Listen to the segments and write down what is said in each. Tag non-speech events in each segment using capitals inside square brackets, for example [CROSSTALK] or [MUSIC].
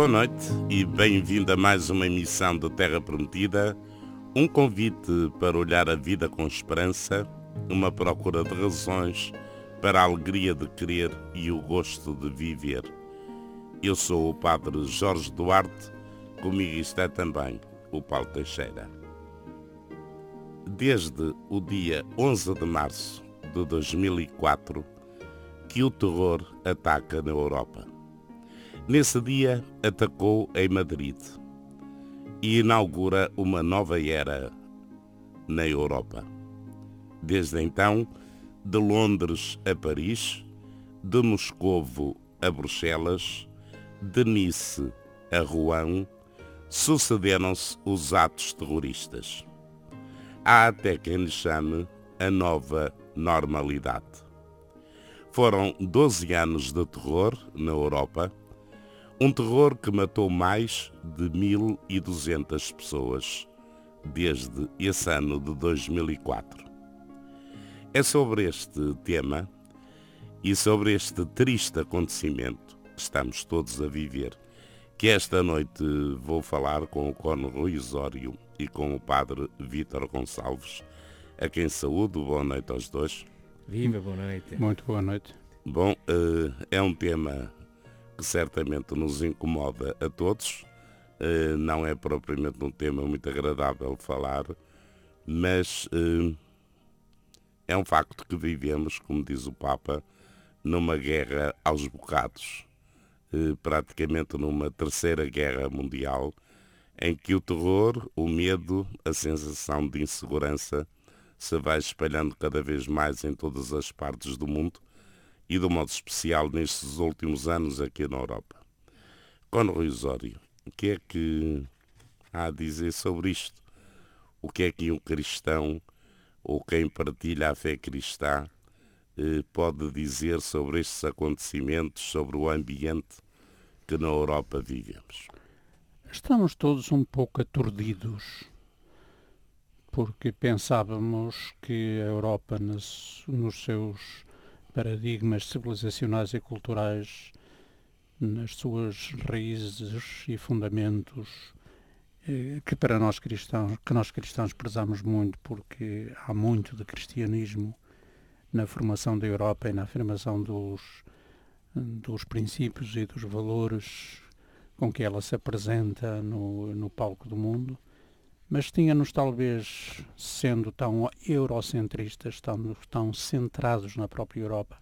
Boa noite e bem-vindo a mais uma emissão de Terra Prometida, um convite para olhar a vida com esperança, uma procura de razões para a alegria de querer e o gosto de viver. Eu sou o Padre Jorge Duarte, comigo está também o Paulo Teixeira. Desde o dia 11 de março de 2004 que o terror ataca na Europa. Nesse dia atacou em Madrid e inaugura uma nova era na Europa. Desde então, de Londres a Paris, de Moscovo a Bruxelas, de Nice a Rouen, sucederam-se os atos terroristas. Há até quem lhe chame a nova normalidade. Foram 12 anos de terror na Europa, um terror que matou mais de 1.200 pessoas desde esse ano de 2004. É sobre este tema e sobre este triste acontecimento que estamos todos a viver que esta noite vou falar com o Cono Rui Osório e com o Padre Vítor Gonçalves, a quem saúdo. Boa noite aos dois. Viva, boa noite. Muito boa noite. Bom, uh, é um tema que certamente nos incomoda a todos. Uh, não é propriamente um tema muito agradável falar, mas uh, é um facto que vivemos, como diz o Papa, numa guerra aos bocados, praticamente numa terceira guerra mundial, em que o terror, o medo, a sensação de insegurança se vai espalhando cada vez mais em todas as partes do mundo e de modo especial nestes últimos anos aqui na Europa. Conor Osório, o que é que há a dizer sobre isto? O que é que um cristão ou quem partilha a fé cristã eh, pode dizer sobre estes acontecimentos, sobre o ambiente que na Europa vivemos? Estamos todos um pouco aturdidos, porque pensávamos que a Europa, nos, nos seus paradigmas civilizacionais e culturais nas suas raízes e fundamentos eh, que para nós cristãos, que nós cristãos prezamos muito porque há muito de cristianismo na formação da Europa e na afirmação dos, dos princípios e dos valores com que ela se apresenta no, no palco do mundo mas tínhamos talvez, sendo tão eurocentristas, tão, tão centrados na própria Europa,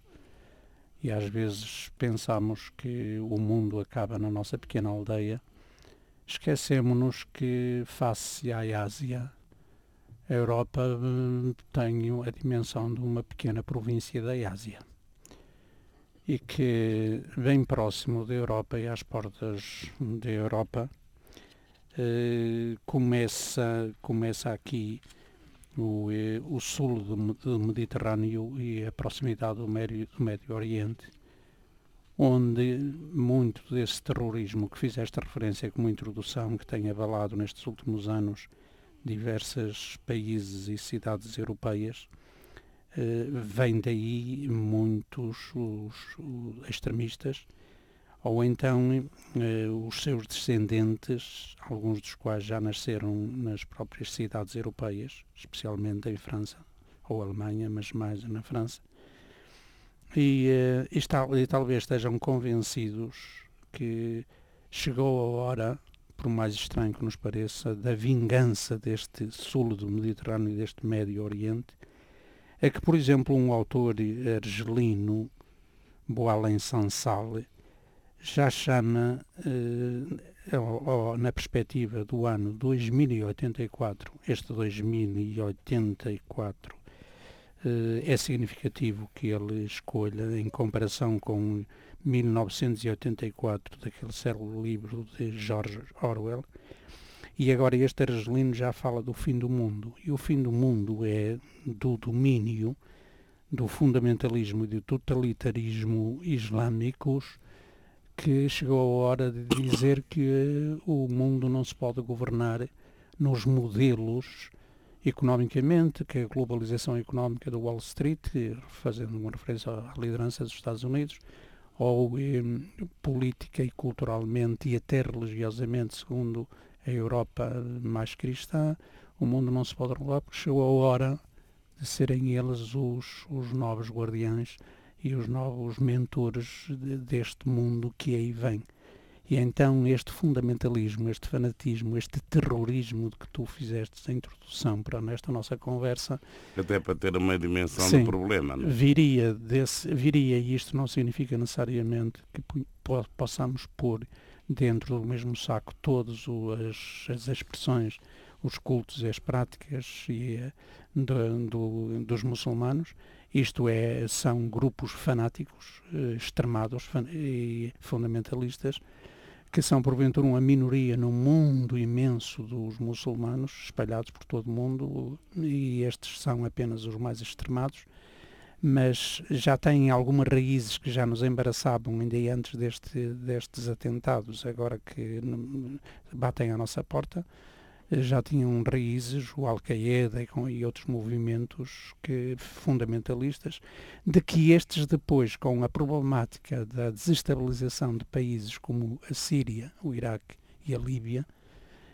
e às vezes pensamos que o mundo acaba na nossa pequena aldeia, esquecemos-nos que, face à Ásia, a Europa hum, tem a dimensão de uma pequena província da Ásia e que, bem próximo da Europa e às portas da Europa, começa, começa aqui o, eh, o sul do, do, Mediterrâneo e a proximidade do Médio, do Médio Oriente, onde muito desse terrorismo que fizeste referência como introdução, que tem abalado nestes últimos anos diversos países e cidades europeias, eh, vem daí muitos os, os extremistas ou então eh, os seus descendentes, alguns dos quais já nasceram nas próprias cidades europeias, especialmente em França ou Alemanha, mas mais na França, e, eh, e, tal, e talvez estejam convencidos que chegou a hora, por mais estranho que nos pareça, da vingança deste sul do Mediterrâneo e deste Médio Oriente, é que, por exemplo, um autor argelino, Boalen Sansal, já chama, eh, na perspectiva do ano 2084, este 2084 eh, é significativo que ele escolha, em comparação com 1984, daquele célebre livro de George Orwell, e agora este argelino já fala do fim do mundo. E o fim do mundo é do domínio do fundamentalismo e do totalitarismo islâmicos que chegou a hora de dizer que o mundo não se pode governar nos modelos economicamente, que a globalização económica do Wall Street, fazendo uma referência à liderança dos Estados Unidos, ou eh, política e culturalmente e até religiosamente, segundo a Europa mais cristã, o mundo não se pode regular porque chegou a hora de serem eles os, os novos guardiães e os novos mentores de, deste mundo que aí vem. E então este fundamentalismo, este fanatismo, este terrorismo de que tu fizeste a introdução para nesta nossa conversa... Até para ter uma dimensão sim, do problema, não é? Viria, desse, viria, e isto não significa necessariamente que possamos pôr dentro do mesmo saco todas as, as expressões, os cultos e as práticas e, eh, do, do, dos muçulmanos, isto é, são grupos fanáticos, eh, extremados e fundamentalistas, que são porventura uma minoria no mundo imenso dos muçulmanos espalhados por todo o mundo e estes são apenas os mais extremados, mas já têm algumas raízes que já nos embaraçavam ainda antes deste, destes atentados, agora que batem à nossa porta já tinham raízes, o Al-Qaeda e, e, outros movimentos que, fundamentalistas, de que estes depois, com a problemática da desestabilização de países como a Síria, o Iraque e a Líbia,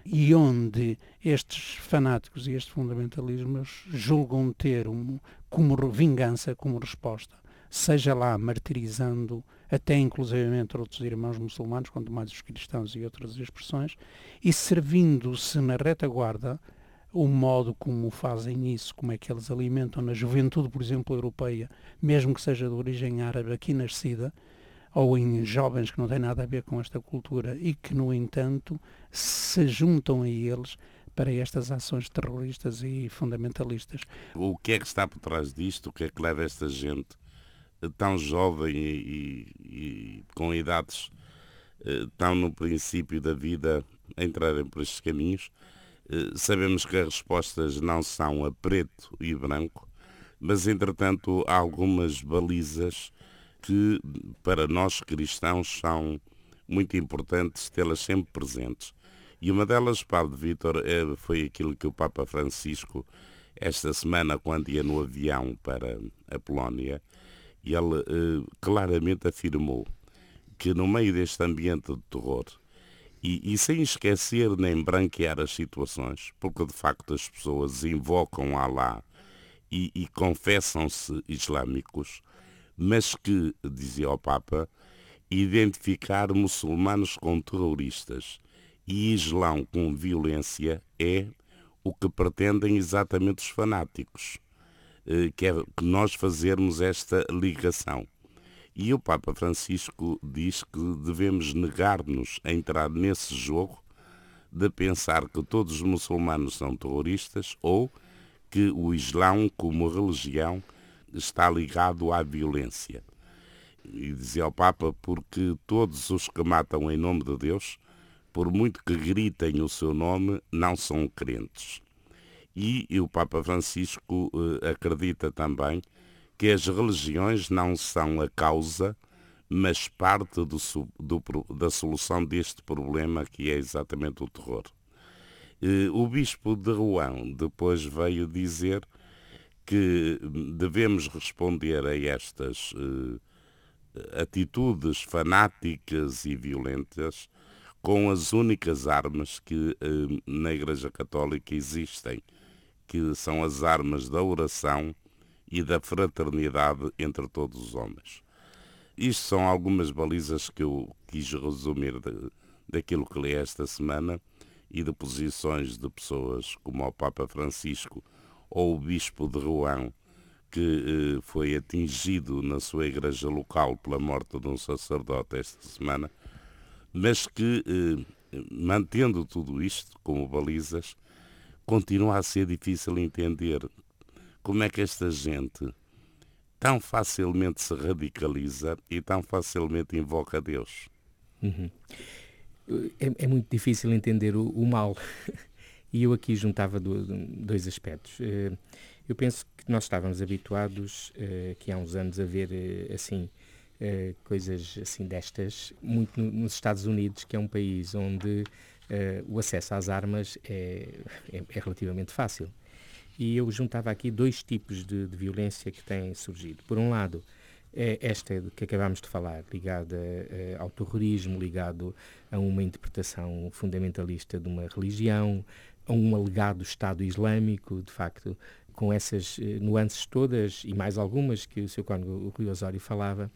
e onde estes fanáticos e estes fundamentalismos julgam ter um, como vingança, como resposta, seja lá martirizando até inclusivamente outros irmãos muçulmanos, quanto mais os cristãos e outras expressões, e servindo-se na retaguarda o modo como fazem isso, como é que eles alimentam na juventude, por exemplo, europeia, mesmo que seja de origem árabe aqui nascida, ou em jovens que não têm nada a ver com esta cultura e que, no entanto, se juntam a eles para estas ações terroristas e fundamentalistas. O que é que está por trás disto? O que é que leva esta gente tão jovem e, e, e com idades eh, tão no princípio da vida entrarem por estes caminhos. Eh, sabemos que as respostas não são a preto e branco, mas entretanto há algumas balizas que para nós cristãos são muito importantes tê-las sempre presentes. E uma delas, Padre Vítor, é, foi aquilo que o Papa Francisco, esta semana, quando ia no avião para a Polónia, ele eh, claramente afirmou que no meio deste ambiente de terror, e, e, sem esquecer nem branquear as situações, porque de facto as pessoas invocam Alá e, e confessam-se islâmicos, mas que, dizia o Papa, identificar muçulmanos com terroristas e islão com violência é o que pretendem exatamente os fanáticos. Eh, que é que nós fazermos esta ligação. E o Papa Francisco diz que devemos negar-nos a entrar nesse jogo de pensar que todos os muçulmanos são terroristas ou que o Islão, como religião, está ligado à violência. E dizia o Papa, porque todos os que matam em nome de Deus, por muito que gritem o seu nome, não são crentes. E, o Papa Francisco eh, acredita também que as religiões não são a causa, mas parte do, do, da solução deste problema que é exatamente o terror. Eh, o bispo de Rouen depois veio dizer que devemos responder a estas eh, atitudes fanáticas e violentas com as únicas armas que eh, na Igreja Católica existem, que são as armas da oração e da fraternidade entre todos os homens. Isto são algumas balizas que eu quis resumir de, daquilo que li esta semana e de posições de pessoas como o Papa Francisco ou o Bispo de Rouen, que eh, foi atingido na sua igreja local pela morte de um sacerdote esta semana, mas que, eh, mantendo tudo isto como balizas, continua a ser difícil entender como é que esta gente tão facilmente se radicaliza e tão facilmente invoca Deus. Uhum. É, é, muito difícil entender o, o mal. [LAUGHS] e eu aqui juntava do, dois aspectos. Eh, eu penso que nós estávamos habituados, eh, que há uns anos, a ver eh, assim coisas assim destas, muito nos Estados Unidos, que é um país onde uh, o acesso às armas é, é, é, relativamente fácil. E eu juntava aqui dois tipos de, de, violência que têm surgido. Por um lado, é esta que acabámos de falar, ligada uh, ao terrorismo, ligado a uma interpretação fundamentalista de uma religião, a um alegado Estado Islâmico, de facto, com essas uh, nuances todas e mais algumas que o Sr. Cónigo Rui Osório falava,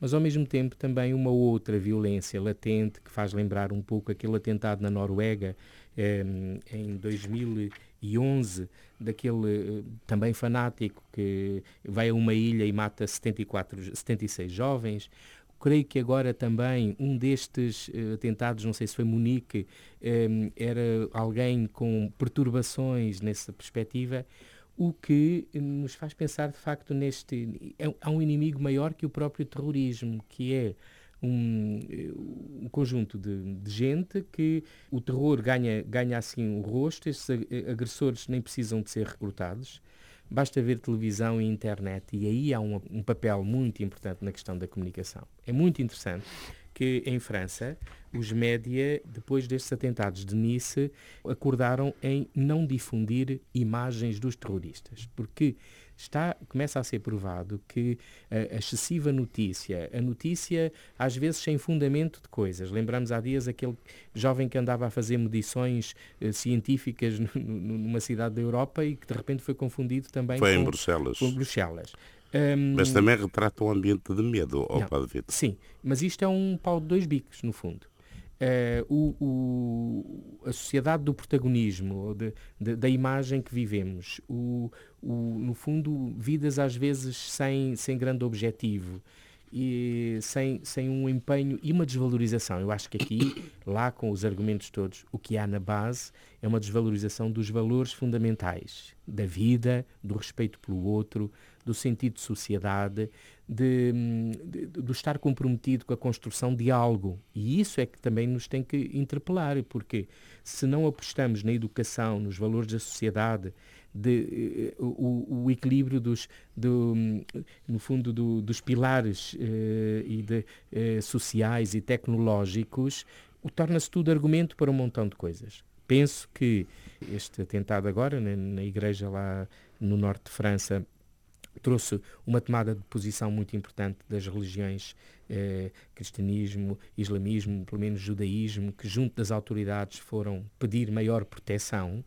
mas ao mesmo tempo também uma outra violência latente que faz lembrar um pouco aquele atentado na Noruega eh, em 2011, daquele eh, também fanático que vai a uma ilha e mata 74, 76 jovens. Creio que agora também um destes uh, atentados, não sei se foi Munique, um, era alguém com perturbações nessa perspectiva o que nos faz pensar de facto neste é, há um inimigo maior que o próprio terrorismo que é um, um conjunto de, de, gente que o terror ganha ganha assim o rosto. Esses agressores nem precisam de ser recrutados. Basta ver televisão e internet e aí há um, um papel muito importante na questão da comunicação. É muito interessante que em França os média, depois destes atentados de Nice, acordaram em não difundir imagens dos terroristas, porque está, começa a ser provado que a excessiva notícia, a notícia às vezes sem fundamento de coisas. Lembramos há dias aquele jovem que andava a fazer medições uh, científicas [LAUGHS] numa cidade da Europa e que de repente foi confundido também foi com, em Bruxelas. com Bruxelas. Um, mas também retrata um ambiente de medo, ao Padre Vitor. Sim, mas isto é um pau de dois bicos, no fundo. Uh, o, o, a sociedade do protagonismo, de, de, da imagem que vivemos, o, no fundo, vidas às vezes sem, sem grande objetivo e sem, sem um empenho e uma desvalorização. Eu acho que aqui, lá com os argumentos todos, o que há na base é uma desvalorização dos valores fundamentais da vida, do respeito pelo outro, do sentido de sociedade, de, de, de, estar comprometido com a construção de algo. E isso é que também nos tem que interpelar, porque se não apostamos na educação, nos valores da sociedade, de, uh, o, o, equilíbrio dos, do, no fundo, do, dos pilares uh, e de, uh, sociais e tecnológicos, torna-se tudo argumento para um montão de coisas. Penso que este atentado agora, na, na igreja lá no norte de França, trouxe uma tomada de posição muito importante das religiões eh, cristianismo, islamismo, pelo menos judaísmo, que junto das autoridades foram pedir maior proteção.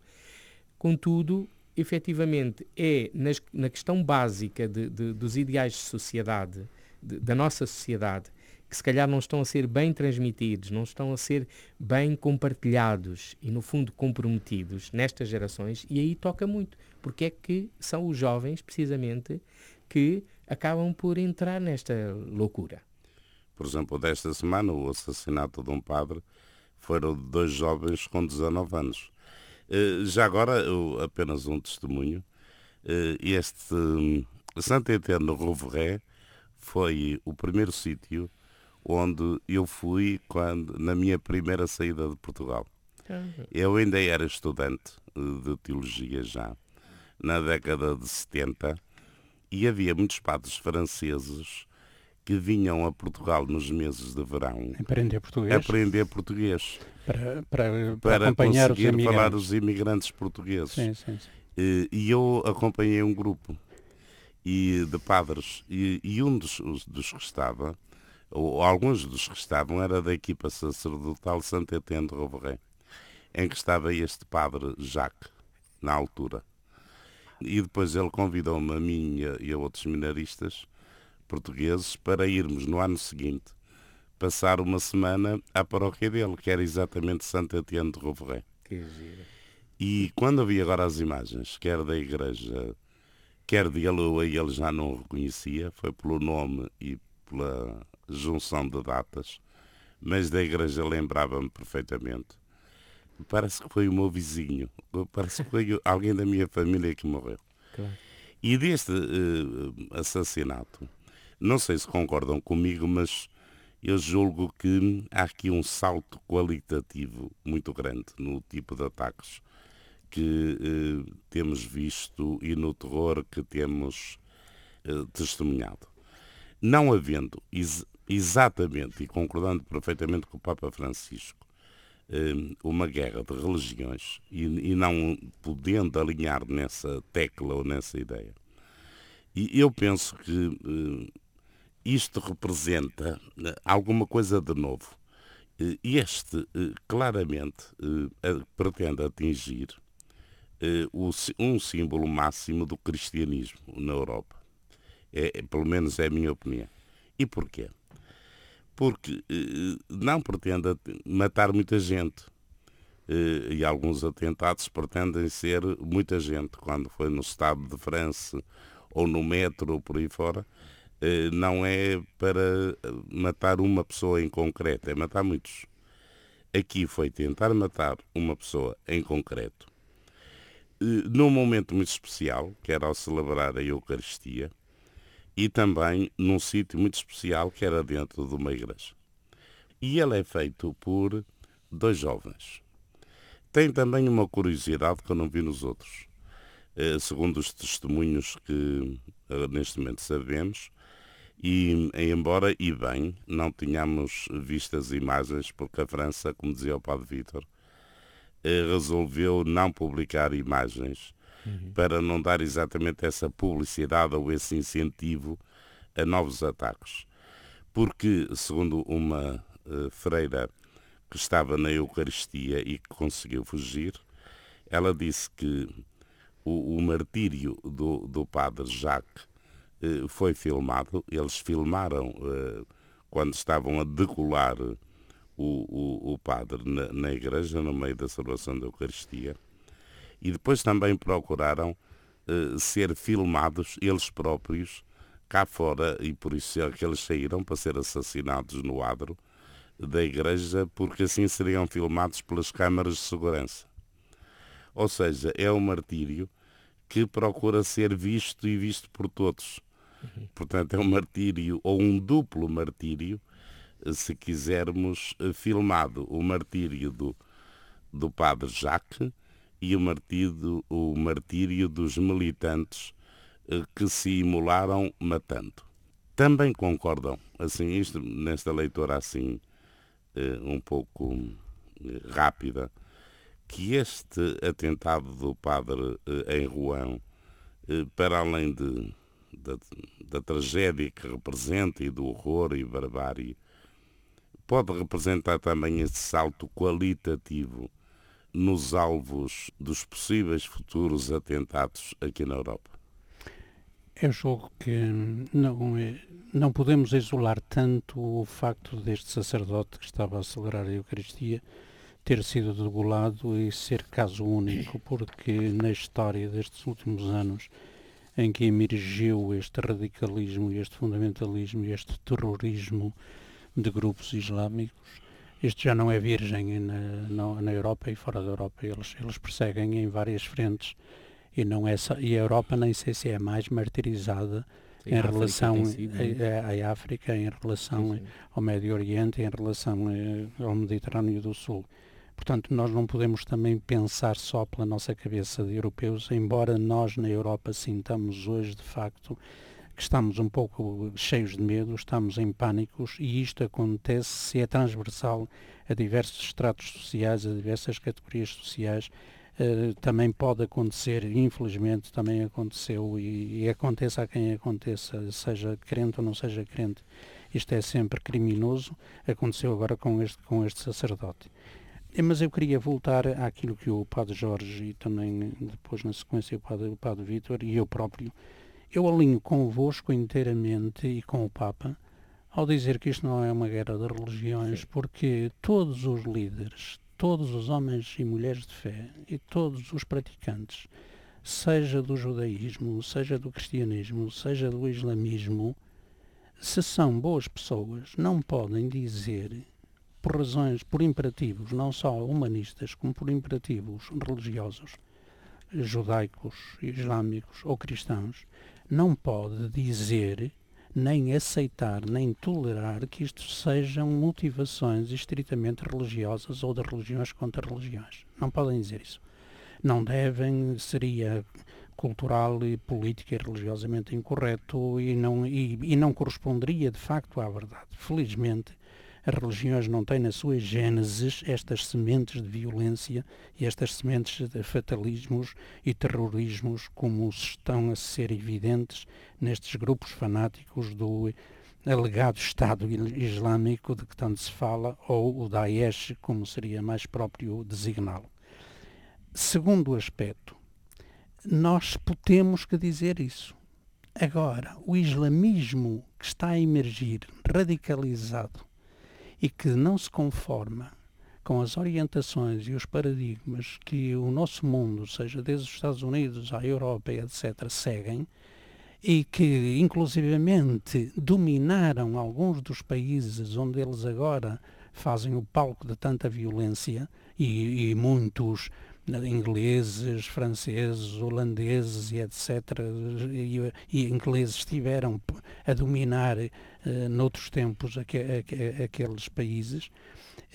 Contudo, efetivamente, é nas, na questão básica de, de, dos ideais de sociedade, de, da nossa sociedade, que se calhar não estão a ser bem transmitidos, não estão a ser bem compartilhados e, no fundo, comprometidos nestas gerações, e aí toca muito, porque é que são os jovens, precisamente, que acabam por entrar nesta loucura. Por exemplo, desta semana, o assassinato de um padre foram dois jovens com 19 anos. Eh, já agora, apenas um testemunho. Eh, este hum, Santo Eterno Rouveré foi o primeiro sítio onde eu fui quando, na minha primeira saída de Portugal. Eu ainda era estudante eh, de teologia já, na década de 70, e havia muitos padres franceses que vinham a Portugal nos meses de verão aprender português, aprender português para, para, para, para acompanhar conseguir os falar os imigrantes portugueses. Sim, sim, sim. E, e eu acompanhei um grupo e de padres e, e um dos, dos que estava ou alguns dos que estavam, era da equipa sacerdotal Santo Etienne de Rouveré, em que estava este padre Jacques, na altura. E depois ele convidou-me a mim e a outros minaristas portugueses para irmos no ano seguinte passar uma semana à paróquia dele, que era exatamente Santo Etienne de Rouveré. Que. E quando vi agora as imagens, quer da igreja, quer de ele, eu ele já não o reconhecia, foi pelo nome e pela junção de datas, mas da igreja lembrava-me perfeitamente. Parece que foi o meu vizinho, parece que foi [LAUGHS] alguém da minha família que morreu. Claro. E deste uh, assassinato, não sei se concordam comigo, mas eu julgo que há aqui um salto qualitativo muito grande no tipo de ataques que uh, temos visto e no terror que temos uh, testemunhado. Não havendo ex exatamente e concordando perfeitamente com o Papa Francisco uma guerra de religiões e, e não podendo alinhar nessa tecla ou nessa ideia. E eu penso que hum, isto representa alguma coisa de novo. Este, claramente, pretende atingir um símbolo máximo do cristianismo na Europa. É, pelo menos é a minha opinião. E porquê? Porque não pretende matar muita gente eh, e alguns atentados pretendem ser muita gente. Quando foi no Estado de França ou no metro ou por aí fora, eh, não é para matar uma pessoa em concreto, é matar muitos. Aqui foi tentar matar uma pessoa em concreto, eh, num momento muito especial, que era ao celebrar a Eucaristia, e também num sítio muito especial, que era dentro de uma igreja. E ele é feito por dois jovens, tem também uma curiosidade que eu não vi nos outros. Eh, segundo os testemunhos que eh, neste momento sabemos, e embora e bem não tenhamos visto as imagens, porque a França, como dizia o Padre Vítor, eh, resolveu não publicar imagens uhum. para não dar exatamente essa publicidade ou esse incentivo a novos ataques. Porque, segundo uma freira que estava na Eucaristia e que conseguiu fugir, ela disse que o, o martírio do, do padre Jacques eh, foi filmado. Eles filmaram eh, quando estavam a decolar o, o, o padre na, na, igreja, no meio da celebração da Eucaristia. E depois também procuraram eh, ser filmados eles próprios cá fora, e por isso é que eles saíram para ser assassinados no adro da igreja, porque assim seriam filmados pelas câmaras de segurança. Ou seja, é um martírio que procura ser visto e visto por todos. Uhum. Portanto, é um martírio, ou um duplo martírio, se quisermos, filmado. O martírio do, do padre Jacques e o martírio, o martírio dos militantes eh, que se imolaram matando. Também concordam, assim, isto, nesta leitura assim, eh, um pouco eh, rápida que este atentado do padre em Rouen, para além de, da, da tragédia que representa e do horror e barbárie, pode representar também esse salto qualitativo nos alvos dos possíveis futuros atentados aqui na Europa? Eu julgo que não, é, não podemos isolar tanto o facto deste sacerdote que estava a celebrar a Eucaristia ter sido degolado e ser caso único, porque na história destes últimos anos em que emergiu este radicalismo, este fundamentalismo e este terrorismo de grupos islâmicos, este já não é virgem na, na, na Europa e fora da Europa. Eles, eles perseguem em várias frentes e não é só, e a Europa nem sei se é mais martirizada em relação à África, em relação sim, sim. ao Médio Oriente, em relação eh, ao Mediterrâneo do Sul. Portanto, nós não podemos também pensar só pela nossa cabeça de europeus, embora nós na Europa sintamos hoje, de facto, que estamos um pouco cheios de medo, estamos em pânicos e isto acontece se é transversal a diversos estratos sociais, a diversas categorias sociais Uh, também pode acontecer, infelizmente também aconteceu e, e aconteça a quem aconteça, seja crente ou não seja crente, isto é sempre criminoso, aconteceu agora com este, com este sacerdote. Eh, mas eu queria voltar àquilo que o Padre Jorge e também depois na sequência o Padre, o Padre Vítor e eu próprio, eu alinho convosco inteiramente e com o Papa ao dizer que isto não é uma guerra de religiões, porque todos os líderes, todos os homens e mulheres de fé e todos os praticantes, seja do judaísmo, seja do cristianismo, seja do islamismo, se são boas pessoas, não podem dizer, por razões, por imperativos, não só humanistas, como por imperativos religiosos, judaicos, islâmicos ou cristãos, não pode dizer nem aceitar, nem tolerar que isto sejam motivações estritamente religiosas ou de religiões contra religiões. Não podem dizer isso. Não devem, seria cultural e política e religiosamente incorreto e não, e, e não corresponderia de facto à verdade. Felizmente, as religiões não têm na sua gênesis estas sementes de violência e estas sementes de fatalismos e terrorismos como estão a ser evidentes nestes grupos fanáticos do alegado Estado Islâmico de que tanto se fala, ou o Daesh, como seria mais próprio designá-lo. Segundo aspecto, nós temos que dizer isso. Agora, o islamismo que está a emergir, radicalizado, e que não se conforma com as orientações e os paradigmas que o nosso mundo, seja desde os Estados Unidos à Europa, etc., seguem, e que inclusivamente dominaram alguns dos países onde eles agora fazem o palco de tanta violência e, e muitos ingleses, franceses, holandeses e etc. E, e ingleses estiveram a dominar uh, noutros tempos aqu aqu aqueles países.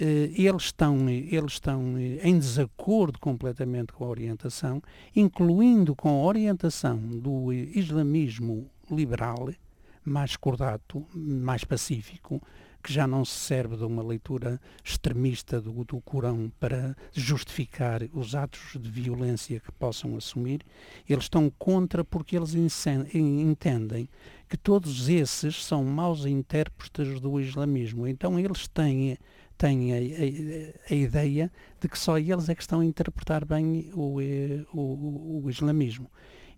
Uh, eles estão, eles estão em desacordo completamente com a orientação, incluindo com a orientação do islamismo liberal, mais cordato, mais pacífico, que já não se serve de uma leitura extremista do, do Corão para justificar os atos de violência que possam assumir, eles estão contra porque eles entendem que todos esses são maus intérpretes do islamismo. Então eles têm, têm a, a, a ideia de que só eles é que estão a interpretar bem o, eh, o, o islamismo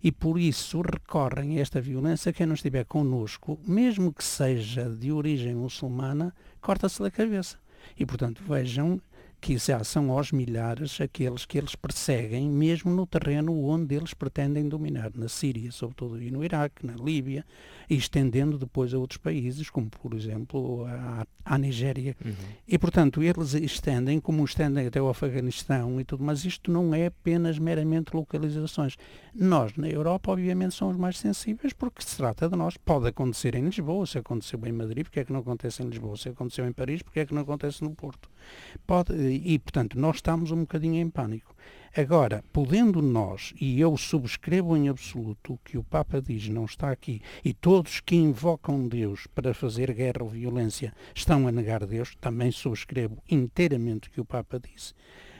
e por isso recorrem a esta violência quem não estiver connosco, mesmo que seja de origem muçulmana, corta-se a cabeça. E portanto vejam que já são aos milhares aqueles que eles perseguem, mesmo no terreno onde eles pretendem dominar, na Síria, sobretudo, e no Iraque, na Líbia, e estendendo depois a outros países, como por exemplo a, a Nigéria. Uhum. E portanto, eles estendem, como estendem até o Afeganistão e tudo, mas isto não é apenas meramente localizações. Nós, na Europa, obviamente, somos mais sensíveis porque se trata de nós. Pode acontecer em Lisboa, se aconteceu em Madrid, porque é que não acontece em Lisboa? Se aconteceu em Paris, porque é que não acontece no Porto? Pode, e, portanto, nós estamos um bocadinho em pânico. Agora, podendo nós, e eu subscrevo em absoluto o que o Papa diz, não está aqui, e todos que invocam Deus para fazer guerra ou violência estão a negar Deus, também subscrevo inteiramente o que o Papa disse.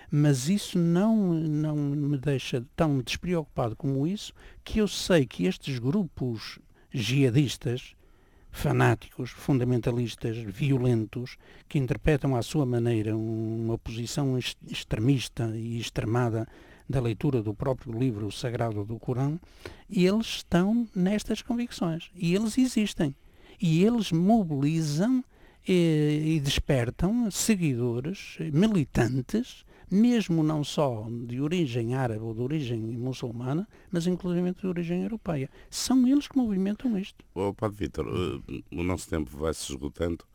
Mas isso não, não me deixa tão despreocupado como isso, que eu sei que estes grupos jihadistas, fanáticos, fundamentalistas, violentos, que interpretam à sua maneira uma posição extremista e extremada da leitura do próprio livro sagrado do Corão, eles estão nestas convicções. E eles existem. E eles mobilizam e, eh, e despertam seguidores, militantes, mesmo não só de origem árabe ou de origem muçulmana, mas inclusive de origem europeia. São eles que movimentam isto. Oh, Padre Vítor, uh, o nosso tempo vai se esgotando,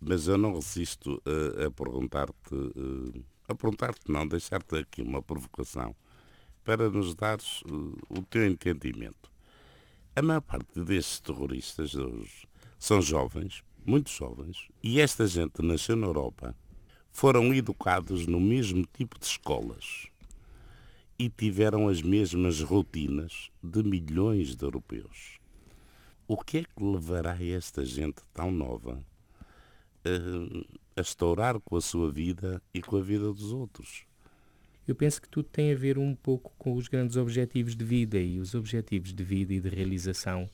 mas eu não resisto uh, a perguntar-te, uh, a perguntar-te não, deixar-te aqui uma provocação para nos dares o teu entendimento. A maior parte destes terroristas hoje são jovens, muito jovens, e esta gente nasceu na Europa foram educados no mesmo tipo de escolas e tiveram as mesmas rotinas de milhões de europeus. O que é que levará esta gente tão nova a, a estourar com a sua vida e com a vida dos outros? Eu penso que tudo tem a ver um pouco com os grandes objetivos de vida e os objetivos de vida e de realização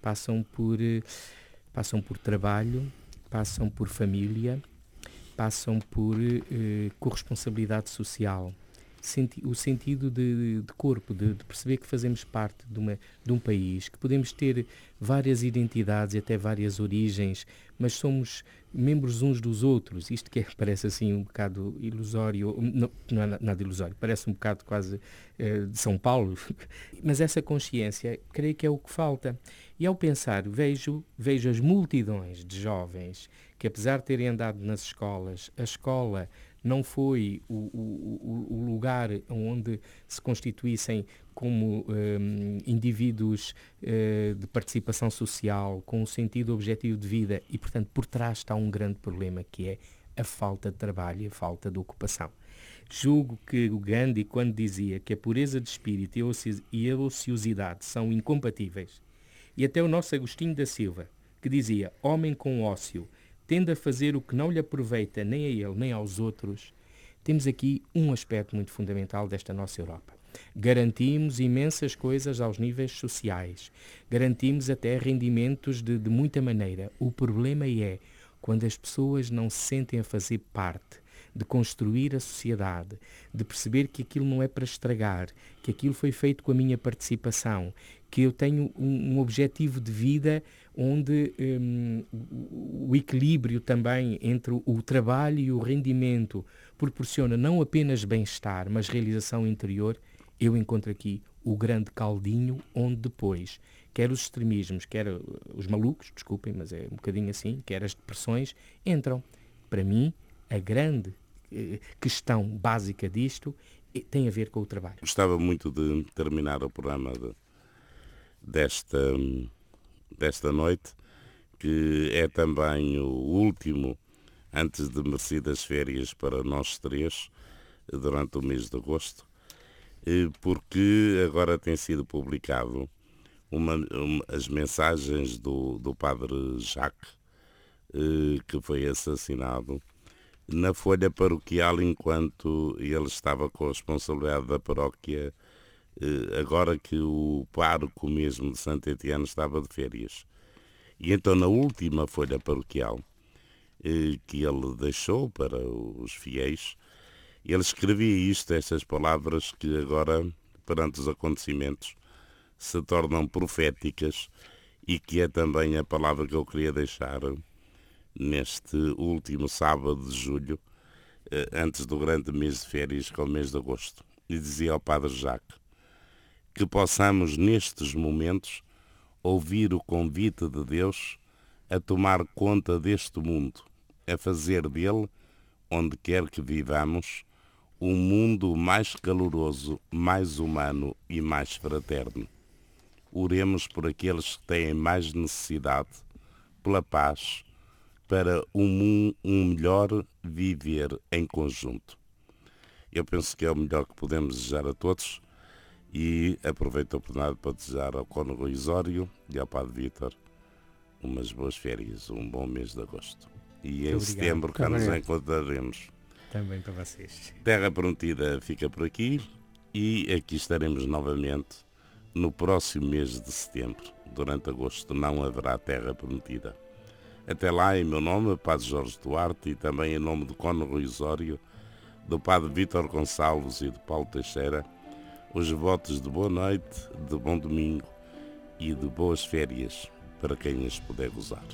passam por eh, passam por trabalho, passam por família, passam por eh, corresponsabilidade social, senti o sentido de, de corpo, de, de, perceber que fazemos parte de, uma, de um país, que podemos ter várias identidades e até várias origens, mas somos membros uns dos outros. Isto que é, [LAUGHS] parece assim um bocado ilusório, não, não é nada ilusório, parece um bocado quase eh, de São Paulo, [LAUGHS] mas essa consciência creio que é o que falta. E ao pensar, vejo, vejo as multidões de jovens que apesar de terem andado nas escolas, a escola não foi o, o, o lugar onde se constituíssem como um, indivíduos uh, de participação social, com um sentido objetivo de vida e, portanto, por trás está um grande problema que é a falta de trabalho e a falta de ocupação. Julgo que o Gandhi, quando dizia que a pureza de espírito e a ociosidade são incompatíveis, e até o nosso Agostinho da Silva, que dizia homem com ócio tende a fazer o que não lhe aproveita nem a ele nem aos outros, temos aqui um aspecto muito fundamental desta nossa Europa. Garantimos imensas coisas aos níveis sociais. Garantimos até rendimentos de, de muita maneira. O problema é quando as pessoas não se sentem a fazer parte de construir a sociedade, de perceber que aquilo não é para estragar, que aquilo foi feito com a minha participação, que eu tenho um, um objetivo de vida onde um, o equilíbrio também entre o trabalho e o rendimento proporciona não apenas bem-estar, mas realização interior, eu encontro aqui o grande caldinho onde depois, quer os extremismos, quer os malucos, desculpem, mas é um bocadinho assim, quer as depressões, entram. Para mim, a grande eh, questão básica disto eh, tem a ver com o trabalho. Gostava muito de terminar o programa de, desta, desta noite, que é também o último antes de merecidas férias para nós três, durante o mês de agosto, eh, porque agora tem sido publicado uma, uma, as mensagens do, do padre Jacques, que foi assassinado na folha paroquial enquanto ele estava com a responsabilidade da paróquia, eh, agora que o pároco mesmo de Santo Etienne estava de férias. E então na última folha paroquial eh, que ele deixou para os fiéis, ele escrevia isto, estas palavras que agora, perante os acontecimentos, se tornam proféticas e que é também a palavra que eu queria deixar neste último sábado de julho, eh, antes do grande mês de férias, que é o mês de agosto. E dizia ao Padre Jacques que possamos, nestes momentos, ouvir o convite de Deus a tomar conta deste mundo, a fazer dele, onde quer que vivamos, um mundo mais caloroso, mais humano e mais fraterno. Oremos por aqueles que têm mais necessidade, pela paz, para um, um melhor viver em conjunto. Eu penso que é o melhor que podemos desejar a todos e aproveito a oportunidade para desejar ao Cônego Isório e ao Padre Vítor umas boas férias, um bom mês de agosto. E Muito em obrigado. setembro cá nos encontraremos. Também para vocês. Terra Prometida fica por aqui e aqui estaremos novamente no próximo mês de setembro. Durante agosto não haverá Terra Prometida. Até lá, em meu nome, Padre Jorge Duarte, e também em nome do Cônego Isório, do Padre Vítor Gonçalves e do Paulo Teixeira, os votos de boa noite, de bom domingo e de boas férias para quem as puder gozar.